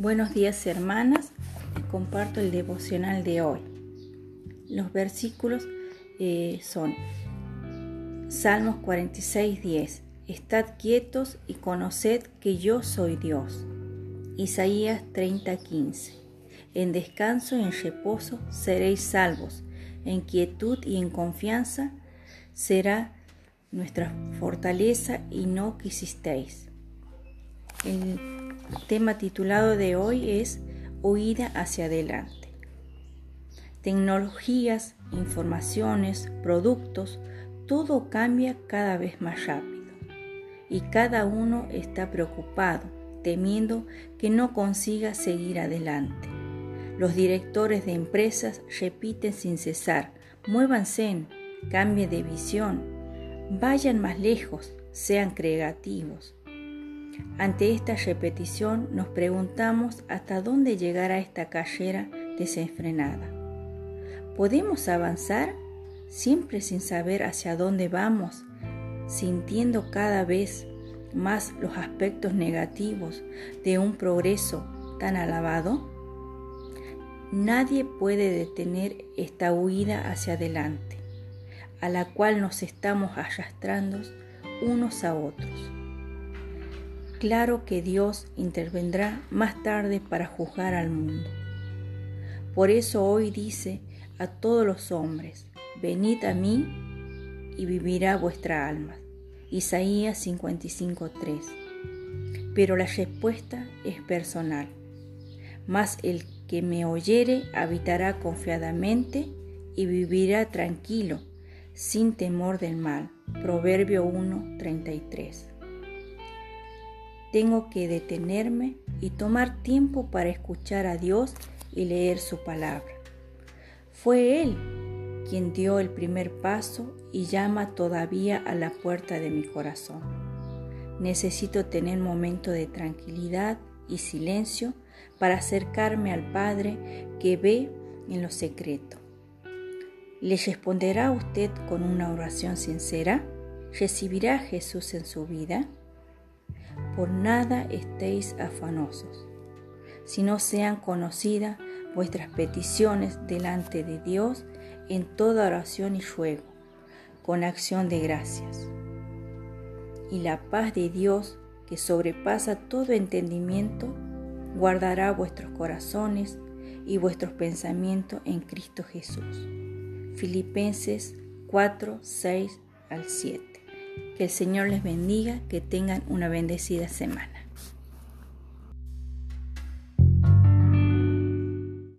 Buenos días hermanas, comparto el devocional de hoy. Los versículos eh, son Salmos 46, 10. Estad quietos y conoced que yo soy Dios. Isaías 30, 15. En descanso y en reposo seréis salvos. En quietud y en confianza será nuestra fortaleza y no quisisteis. El tema titulado de hoy es Huida hacia adelante. Tecnologías, informaciones, productos, todo cambia cada vez más rápido y cada uno está preocupado, temiendo que no consiga seguir adelante. Los directores de empresas repiten sin cesar, muévanse, cambien de visión, vayan más lejos, sean creativos. Ante esta repetición nos preguntamos hasta dónde llegará esta carrera desenfrenada. ¿Podemos avanzar siempre sin saber hacia dónde vamos, sintiendo cada vez más los aspectos negativos de un progreso tan alabado? Nadie puede detener esta huida hacia adelante, a la cual nos estamos arrastrando unos a otros. Claro que Dios intervendrá más tarde para juzgar al mundo. Por eso hoy dice a todos los hombres, venid a mí y vivirá vuestra alma. Isaías 55:3. Pero la respuesta es personal. Mas el que me oyere habitará confiadamente y vivirá tranquilo, sin temor del mal. Proverbio 1:33 tengo que detenerme y tomar tiempo para escuchar a Dios y leer su palabra. Fue Él quien dio el primer paso y llama todavía a la puerta de mi corazón. Necesito tener momento de tranquilidad y silencio para acercarme al Padre que ve en lo secreto. ¿Le responderá usted con una oración sincera? ¿Recibirá Jesús en su vida? Por nada estéis afanosos, sino sean conocidas vuestras peticiones delante de Dios en toda oración y ruego, con acción de gracias. Y la paz de Dios, que sobrepasa todo entendimiento, guardará vuestros corazones y vuestros pensamientos en Cristo Jesús. Filipenses 4, 6 al 7. Que el Señor les bendiga, que tengan una bendecida semana.